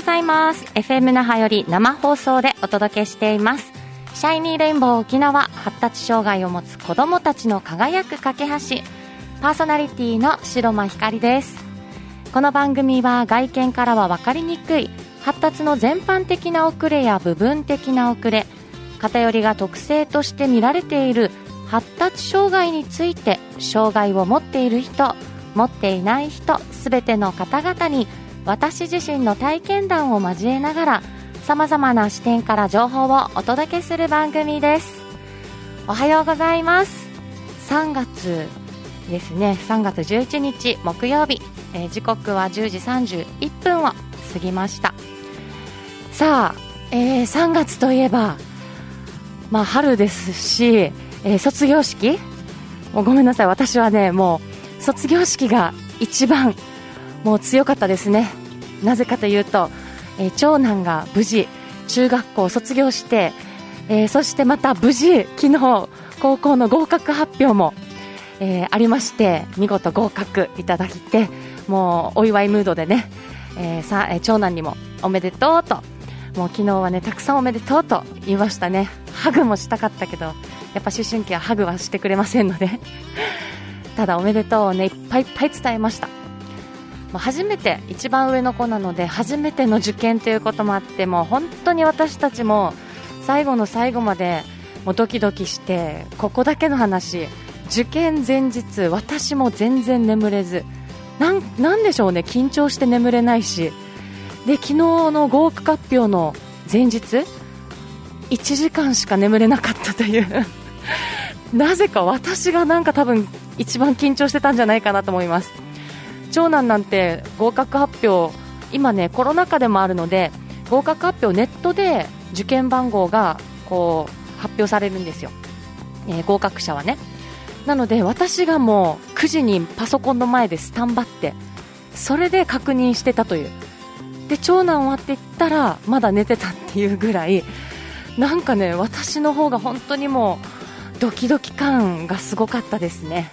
ございます。FM 那覇より生放送でお届けしています。シャイニーレインボー沖縄発達障害を持つ子どもたちの輝く架け橋。パーソナリティの白間ひかりです。この番組は外見からは分かりにくい。発達の全般的な遅れや部分的な遅れ。偏りが特性として見られている。発達障害について障害を持っている人持っていない人すべての方々に私自身の体験談を交えながらさまざまな視点から情報をお届けする番組です。おはようございます。3月ですね。3月11日木曜日、えー、時刻は10時31分を過ぎました。さあ、えー、3月といえばまあ春ですし、えー、卒業式？もうごめんなさい。私はねもう卒業式が一番もう強かったですね。なぜかというと、えー、長男が無事中学校を卒業して、えー、そしてまた無事昨日高校の合格発表も、えー、ありまして見事合格いただいてもうお祝いムードでね、えー、さえ長男にもおめでとうともう昨日はねたくさんおめでとうと言いましたね。ハグもしたかったけどやっぱ思春期はハグはしてくれませんので。ただおめでとうをねいっぱいいっぱい伝えました。まあ、初めて一番上の子なので初めての受験ということもあっても本当に私たちも最後の最後までもうドキドキしてここだけの話受験前日私も全然眠れずなんでしょうね緊張して眠れないし。で昨日の合格発表の前日1時間しか眠れなかったという。なぜか私がなんか多分一番緊張してたんじゃないかなと思います。長男なんて合格発表今ねコロナ禍でもあるので合格発表ネットで受験番号がこう発表されるんですよ、えー、合格者はね。なので私がもう9時にパソコンの前でスタンバってそれで確認してたという。で長男終わっていったらまだ寝てたっていうぐらいなんかね私の方が本当にもうドキドキ感がすごかったですね。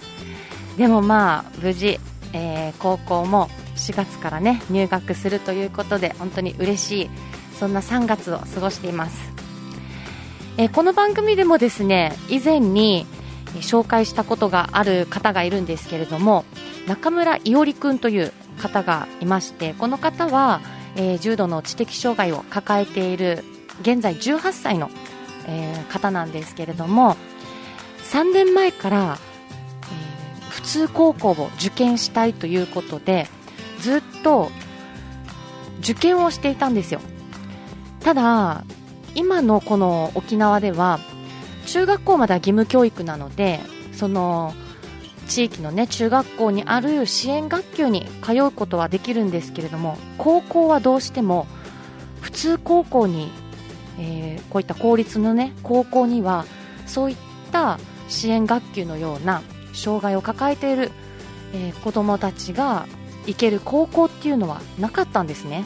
でもまあ無事えー、高校も4月からね入学するということで本当に嬉しいそんな3月を過ごしています、えー、この番組でもですね以前に紹介したことがある方がいるんですけれども中村伊織君という方がいましてこの方は、えー、重度の知的障害を抱えている現在18歳の、えー、方なんですけれども3年前から通高校を受験したいということでずっと受験をしていたんですよ。ただ今のこの沖縄では中学校までは義務教育なのでその地域のね中学校にある支援学級に通うことはできるんですけれども高校はどうしても普通高校に、えー、こういった公立のね高校にはそういった支援学級のような障害を抱えている、えー、子どもたちが行ける高校っていうのはなかったんですね。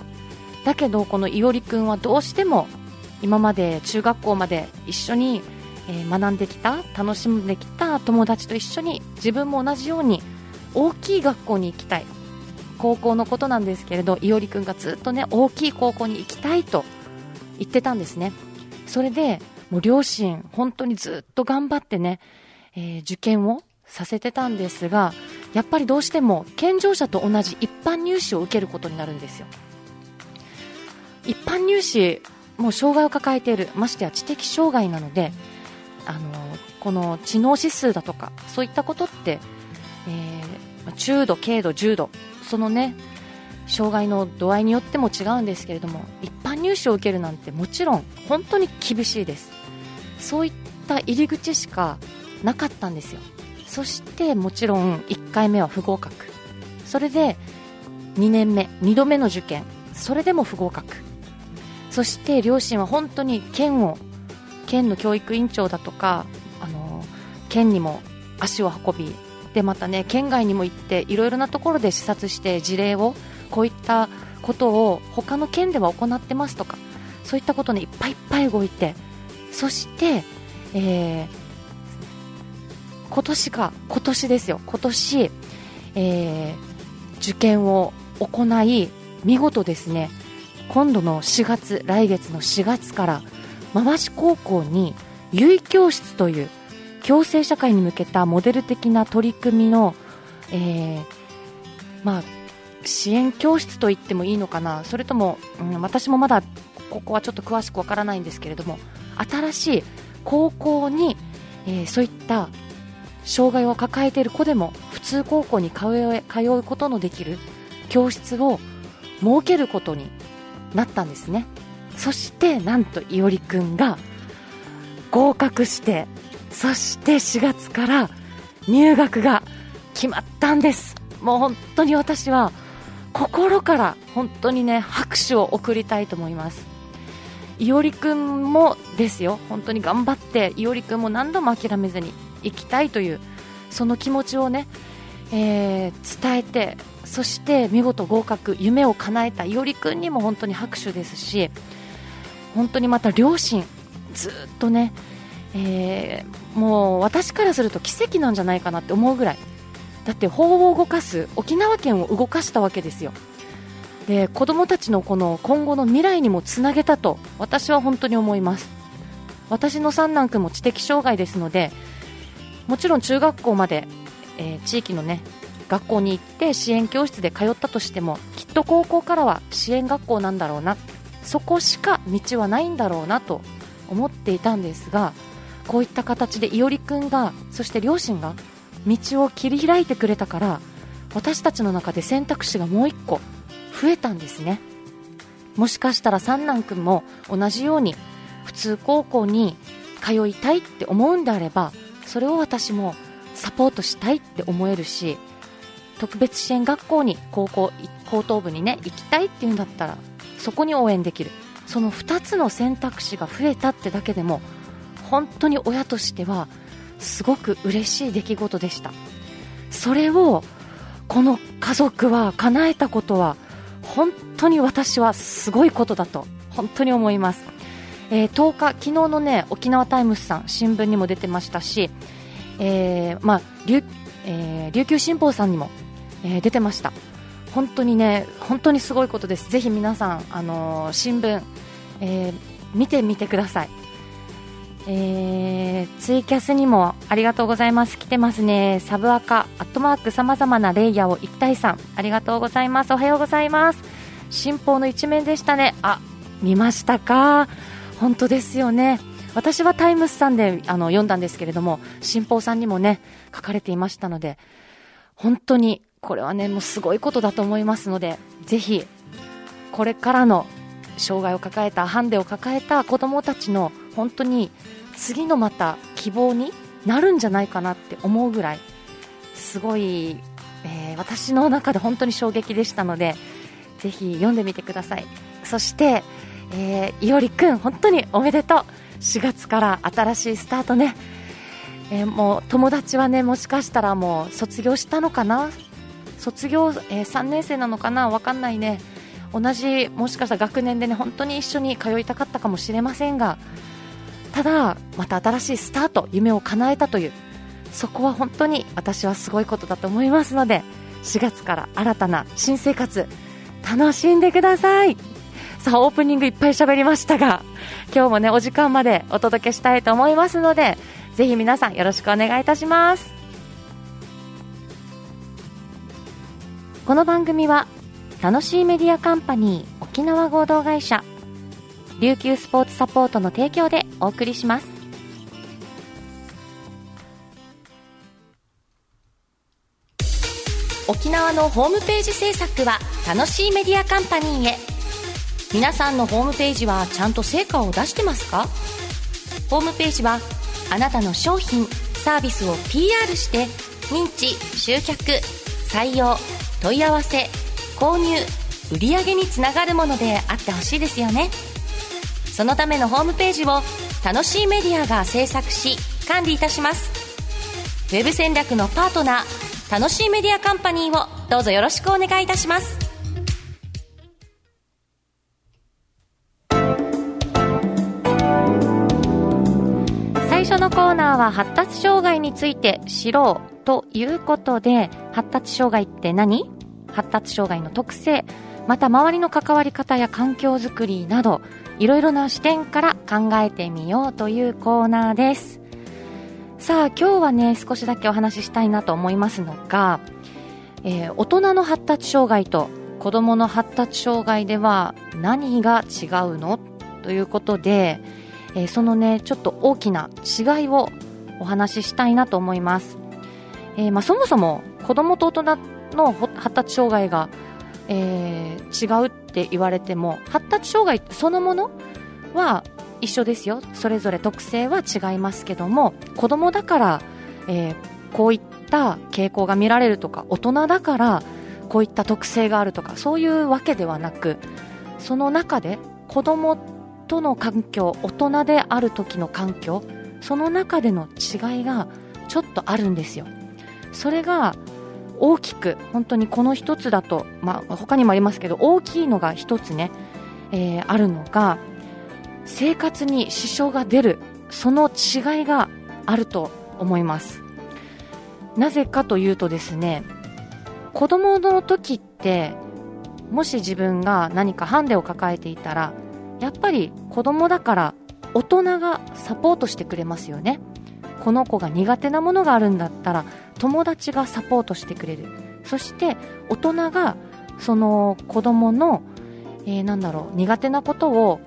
だけどこのいおりくんはどうしても今まで中学校まで一緒に、学んできた楽しんできた友達と一緒に自分も同じように大きい学校に行きたい。高校のことなんですけれどいおりくんがずっとね大きい高校に行きたいと言ってたんですね。それでもう両親本当にずっと頑張ってね、えー、受験をさせてたんですがやっぱりどうしても健常者と同じ一般入試を受けることになるんですよ。一般入試もう障害を抱えているましてや知的障害なのであのこの知能指数だとかそういったことって、えー、中度、軽度、重度そのね障害の度合いによっても違うんですけれども一般入試を受けるなんてもちろん本当に厳しいです。そういった入り口しかなかったんですよ。そしてもちろん1回目は不合格。それで2年目2度目の受験。それでも不合格。そして両親は本当に県を県の教育委員長だとかあの県にも足を運びでまたね県外にも行っていろいろなところで視察して事例をこういったことを他の県では行ってますとかそういったことにいっぱいいっぱい動いてそして、えー、今年か、今年ですよ、今年、えー、受験を行い、見事ですね、今度の4月来月の4月から回し高校に結教室という共生社会に向けたモデル的な取り組みの、えー、まあ、支援教室と言ってもいいのかな。それとも、うん、私もまだここはちょっと詳しくわからないんですけれども新しい高校に、えー、そういった障害を抱えている子でも普通高校に通え通うことのできる教室を設けることになったんですね。そしてなんといおりくんが合格してそして4月から入学が決まったんです。もう本当に私は心から本当にね拍手を送りたいと思います。いおりくんもですよ。本当に頑張っていおりくんも何度も諦めずに行きたいというその気持ちをね、えー、伝えてそして見事合格夢を叶えたいおりくんにも本当に拍手ですし本当にまた両親ずっとね、えー、もう私からすると奇跡なんじゃないかなって思うぐらいだって法を動かす沖縄県を動かしたわけですよで子供たちのこの今後の未来にもつなげたと私は本当に思います私の三男君も知的障害ですのでもちろん中学校まで、えー、地域のね学校に行って支援教室で通ったとしてもきっと高校からは支援学校なんだろうなそこしか道はないんだろうなと思っていたんですがこういった形でいおりくんがそして両親が道を切り開いてくれたから私たちの中で選択肢がもう1個増えたんですね。もしかしたら三男君も同じように普通高校に通いたいって思うんであればそれを私もサポートしたいって思えるし特別支援学校に高校高等部にね行きたいっていうんだったらそこに応援できる。その2つの選択肢が増えたってだけでも本当に親としてはすごく嬉しい出来事でした。それをこの家族は叶えたことは本当に私はすごいことだと本当に思います、えー、10日昨日のね沖縄タイムズさん新聞にも出てましたし、えー、まあ琉えー、琉球新報さんにも、えー、出てました。本当にね本当にすごいことです。ぜひ皆さん、あのー、新聞、えー、見てみてください。えー、ツイキャスにもありがとうございます。来てますね。サブアカアットマークさまざまなレイヤーを一体さん。ありがとうございます。おはようございます。新報の一面でしたね。あ見ましたか？本当ですよね。私はタイムスさんであの読んだんですけれども新報さんにもね書かれていましたので本当にこれはねもうすごいことだと思いますのでぜひこれからの障害を抱えたハンデを抱えた子どもたちの本当に次のまた希望になるんじゃないかなって思うぐらいすごい、えー、私の中で本当に衝撃でしたのでぜひ読んでみてください。そして、えー、いおりくん本当におめでとう。4月から新しいスタートね、えー、もう友達はねもしかしたらもう卒業したのかな？卒業、えー、3年生なのかな？分かんないね。同じもしかしたら学年でね本当に一緒に通いたかったかもしれませんが。ただまた新しいスタート夢を叶えたという。そこは本当に私はすごいことだと思いますので4月から新たな新生活楽しんでください。さあオープニングいっぱい喋りましたが今日もねお時間までお届けしたいと思いますのでぜひ皆さんよろしくお願いいたします。この番組は楽しいメディアカンパニー沖縄合同会社琉球スポーツサポートの提供でお送りします。沖縄のホームページ制作は楽しいメディアカンパニーへ。皆さんのホームページはちゃんと成果を出してますか？ホームページはあなたの商品サービスを PR して認知集客採用問い合わせ購入売上につながるものであってほしいですよね。そのためのホームページを楽しいメディアが制作し管理いたします。ウェブ戦略のパートナー楽しいメディアカンパニーをどうぞよろしくお願いいたします。発達障害について知ろうということで発達障害って何？発達障害の特性。また周りの関わり方や環境づくりなどいろいろな視点から考えてみようというコーナーです。さあ今日はね少しだけお話ししたいなと思いますのが、えー、大人の発達障害と子どもの発達障害では何が違うの？ということで、えー、そのねちょっと大きな違いをお話ししたいなと思います、えー、まあ、そもそも子どもと大人の発達障害が、えー、違うって言われても発達障害そのものは一緒ですよ。それぞれ特性は違いますけども子どもだから、えこういった傾向が見られるとか大人だからこういった特性があるとかそういうわけではなくその中で子供との環境大人である時の環境その中での違いがちょっとあるんですよ。それが大きく本当にこの一つだと、まあ、他にもありますけど大きいのが一つね、えー、あるのが生活に支障が出るその違いがあると思います。なぜかというとですね子供の時ってもし自分が何かハンデを抱えていたらやっぱり子供だから大人がサポートしてくれますよね。この子が苦手なものがあるんだったら友達がサポートしてくれる。そして大人がその子供の、えー、なんだろう苦手なことを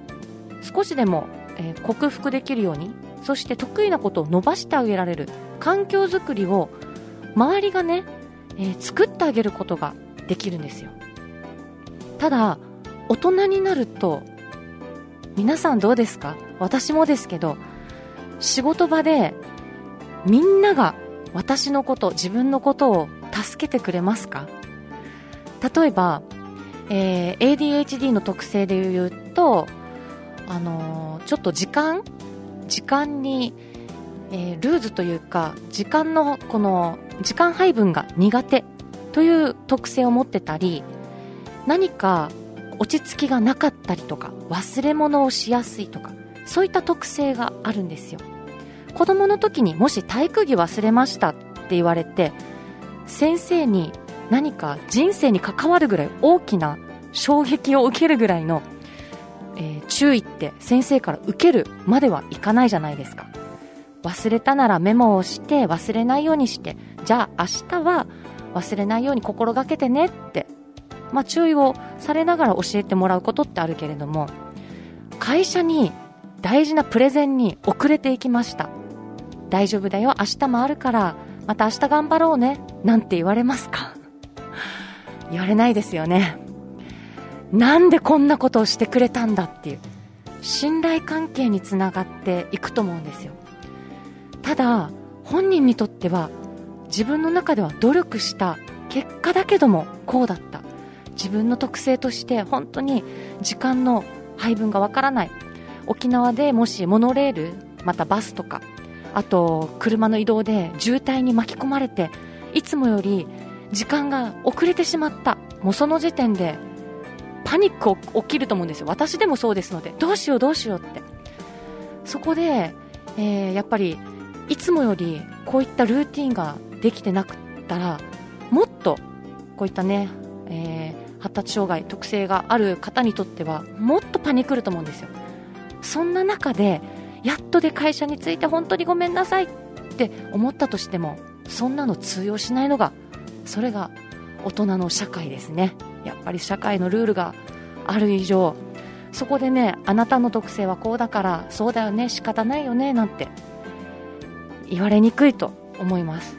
少しでも、えー、克服できるようにそして得意なことを伸ばしてあげられる。環境づくりを周りがねえー、作ってあげることができるんですよ。ただ大人になると皆さんどうですか？私もですけど仕事場でみんなが私のこと自分のことを助けてくれますか？例えば、えー、ADHD の特性で言うと、あのー、ちょっと時間時間に、えー、ルーズというか時間のこの時間配分が苦手という特性を持ってたり何か落ち着きがなかったりとか忘れ物をしやすいとかそういった特性があるんですよ。子供の時にもし体育着忘れましたって言われて先生に何か人生に関わるぐらい大きな衝撃を受けるぐらいの、えー、注意って先生から受けるまではいかないじゃないですか。忘れたならメモをして忘れないようにしてじゃあ明日は忘れないように心がけてねって、まあ、注意をされながら教えてもらうことってあるけれども会社に大事なプレゼンに遅れていきました。大丈夫だよ明日もあるからまた明日頑張ろうねなんて言われますか。言われないですよね。なんでこんなことをしてくれたんだっていう信頼関係につながっていくと思うんですよ。ただ本人にとっては自分の中では努力した結果だけどもこうだった。自分の特性として本当に時間の配分がわからない。沖縄でもしモノレールまたバスとかあと車の移動で渋滞に巻き込まれていつもより時間が遅れてしまった。もうその時点でパニック起きると思うんですよ。私でもそうですのでどうしようどうしようって。そこで、えー、やっぱりいつもよりこういったルーティンができてなくったらもっとこういったね、えー、発達障害特性がある方にとってはもっとパニクると思うんですよ。そんな中でやっとで会社に着いて本当にごめんなさいって思ったとしてもそんなの通用しないのがそれが大人の社会ですね。やっぱり社会のルールがある以上そこでねあなたの特性はこうだからそうだよね仕方ないよねなんて言われにくいと思います。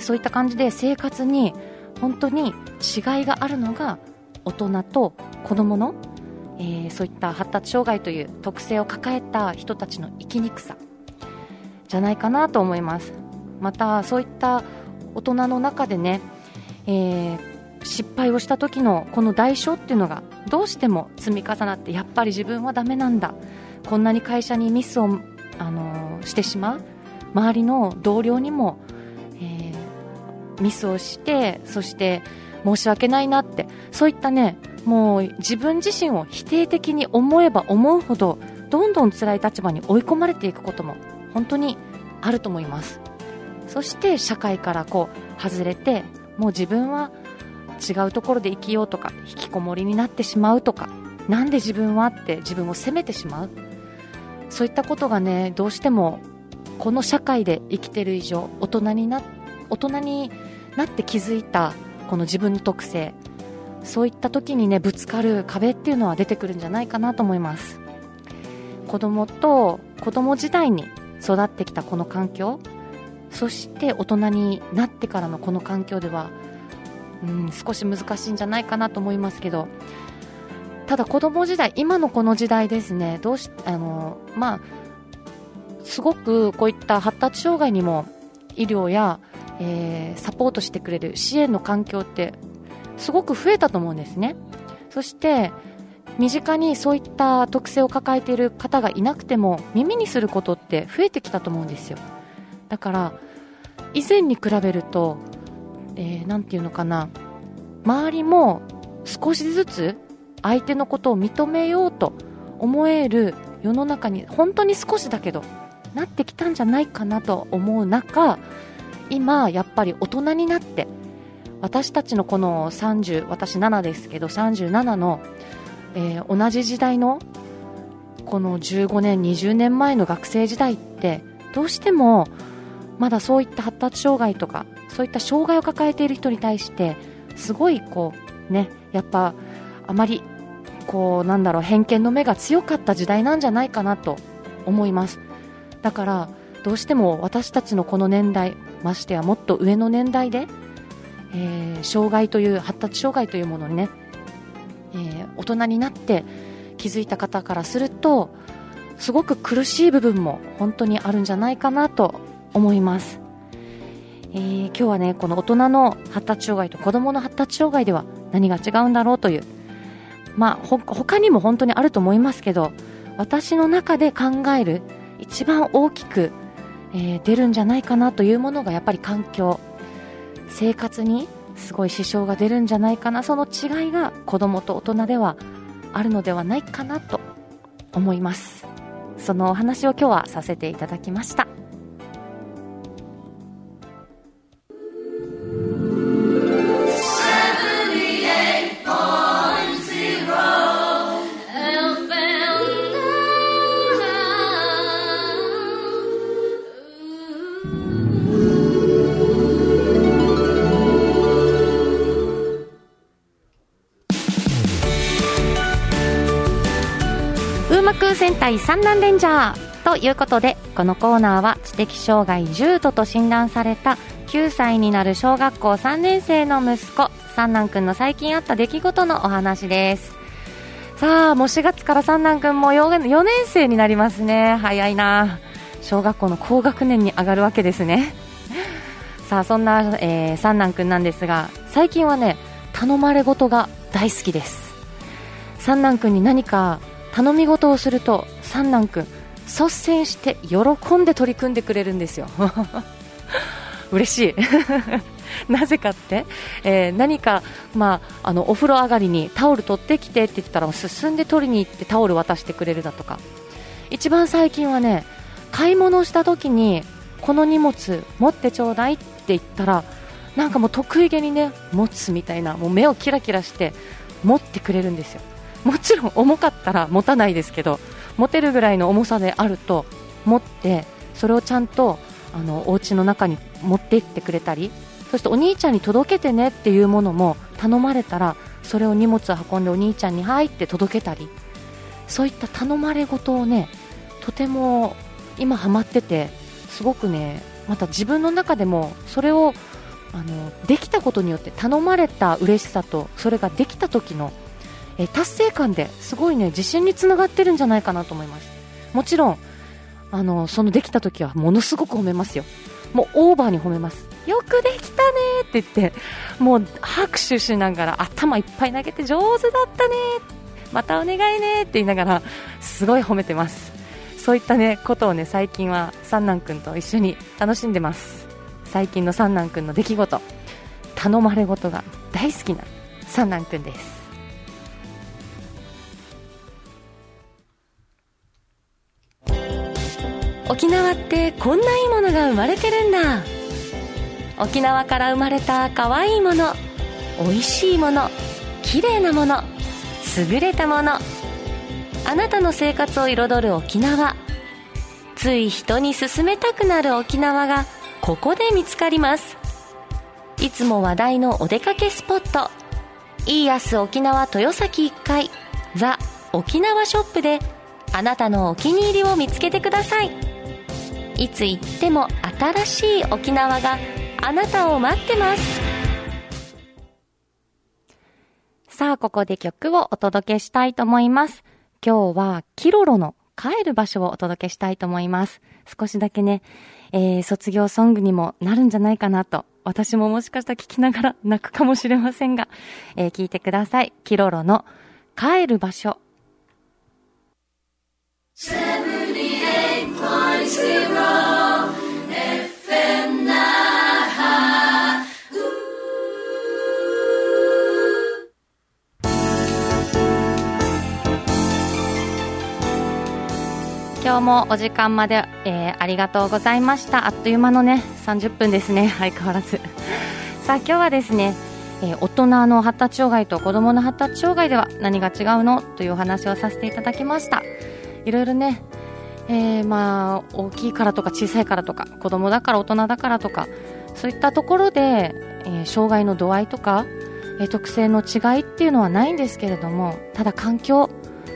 そういった感じで生活に本当に違いがあるのが大人と子供の、えー、そういった発達障害という特性を抱えた人たちの生きにくさ。じゃないかなと思います。またそういった大人の中でね、えー、失敗をした時のこの代償っていうのがどうしても積み重なってやっぱり自分はダメなんだ。こんなに会社にミスを、あのー、してしまう。周りの同僚にも、ミスをしてそして申し訳ないなって。そういったねもう自分自身を否定的に思えば思うほどどんどん辛い立場に追い込まれていくことも本当にあると思います。そして社会からこう外れてもう自分は違うところで生きようとか引きこもりになってしまうとかなんで自分はって自分を責めてしまう。そういったことがねどうしてもこの社会で生きてる以上大人にな大人になって気づいたこの自分の特性。そういった時にねぶつかる壁っていうのは出てくるんじゃないかなと思います。子供と子供時代に育ってきたこの環境。そして大人になってからのこの環境では、うん、少し難しいんじゃないかなと思いますけど。ただ子供時代今のこの時代ですねどうしあのまあすごくこういった発達障害にも医療や、えー、サポートしてくれる支援の環境ってすごく増えたと思うんですね。そして身近にそういった特性を抱えている方がいなくても耳にすることって増えてきたと思うんですよ。だから以前に比べると何、えー、て言うのかな。周りも少しずつ相手のことを認めようと思える世の中に本当に少しだけどなってきたんじゃないかなと思う中今やっぱり大人になって私たちのこの30私7ですけど37の、えー、同じ時代のこの15年20年前の学生時代ってどうしてもまだそういった発達障害とかそういった障害を抱えている人に対してすごいこうねやっぱあまりこうなんだろう偏見の目が強かった時代なんじゃないかなと思います。だからどうしても私たちのこの年代ましてやもっと上の年代でえー、障害という発達障害というものにね、えー、大人になって気づいた方からするとすごく苦しい部分も本当にあるんじゃないかなと思います、えー、今日はねこの大人の発達障害と子供の発達障害では何が違うんだろうというまあ他にも本当にあると思いますけど私の中で考える一番大きく、えー、出るんじゃないかなというものがやっぱり環境。生活にすごい支障が出るんじゃないかな。その違いが子供と大人ではあるのではないかなと思います。そのお話を今日はさせていただきました。戦隊三男レンジャーということでこのコーナーは知的障害重度と診断された9歳になる小学校3年生の息子三男くんの最近あった出来事のお話です。さあもう4月から三男くんも 4, 4年生になりますね。早いな。小学校の高学年に上がるわけですね。さあそんな、えー、三男くんなんですが最近はね頼まれ事が大好きです。三男くんに何か頼み事をすると三男君率先して喜んで取り組んでくれるんですよ。嬉しい。なぜかって、えー、何か、まあ、あのお風呂上がりにタオル取ってきてって言ったら進んで取りに行ってタオル渡してくれるだとか。一番最近はね買い物した時にこの荷物持ってちょうだいって言ったらなんかもう得意げにね持つみたいなもう目をキラキラして持ってくれるんですよ。もちろん重かったら持たないですけど持てるぐらいの重さであると持ってそれをちゃんとあのお家の中に持って行ってくれたりそしてお兄ちゃんに届けてねっていうものも頼まれたらそれを荷物を運んでお兄ちゃんに入って届けたりそういった頼まれ事をねとても今ハマっててすごくねまた自分の中でもそれをあのできたことによって頼まれた嬉しさとそれができた時のえ達成感ですごいね自信につながってるんじゃないかなと思います。もちろんあのそのできた時はものすごく褒めますよ。もうオーバーに褒めます。よくできたねって言ってもう拍手しながら頭いっぱい投げて上手だったねまたお願いねって言いながらすごい褒めてます。そういったねことをね最近は三男君と一緒に楽しんでます。最近の三男君の出来事頼まれ事が大好きな三男君です。沖縄ってこんないいものが生まれてるんだ。沖縄から生まれた可愛いいもの美味しいもの綺麗なもの優れたもの。あなたの生活を彩る沖縄。つい人に勧めたくなる沖縄がここで見つかります。いつも話題のお出かけスポット。いい明日沖縄豊崎1階ザ・沖縄ショップであなたのお気に入りを見つけてください。いつ行っても新しい沖縄があなたを待ってますさあここで曲をお届けしたいと思います今日はキロロの帰る場所をお届けしたいと思います少しだけね、えー、卒業ソングにもなるんじゃないかなと私ももしかしたら聞きながら泣くかもしれませんが、えー、聞いてください。キロロの帰る場所。今日もお時間まで、えー、ありがとうございました。あっという間のね30分ですね。相変わらず。さあ今日はですね、えー、大人の発達障害と子供の発達障害では何が違うのというお話をさせていただきました。いろいろねえー、まあ大きいからとか小さいからとか子供だから大人だからとかそういったところで、え、障害の度合いとか、え、特性の違いっていうのはないんですけれどもただ環境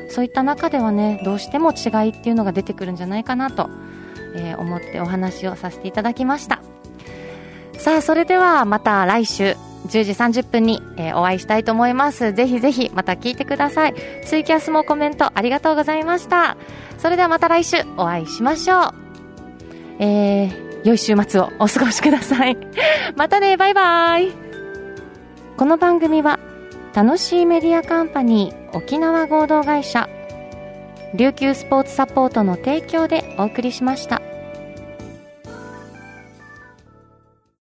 そういった中ではねどうしても違いっていうのが出てくるんじゃないかなと、えー、思ってお話をさせていただきました。さあそれではまた来週10時30分に、えー、お会いしたいと思います。ぜひぜひまた聞いてください。ツイキャスもコメントありがとうございました。それではまた来週お会いしましょう。えー、良い週末をお過ごしください。またねバイバイ。この番組は楽しいメディアカンパニー沖縄合同会社琉球スポーツサポートの提供でお送りしました。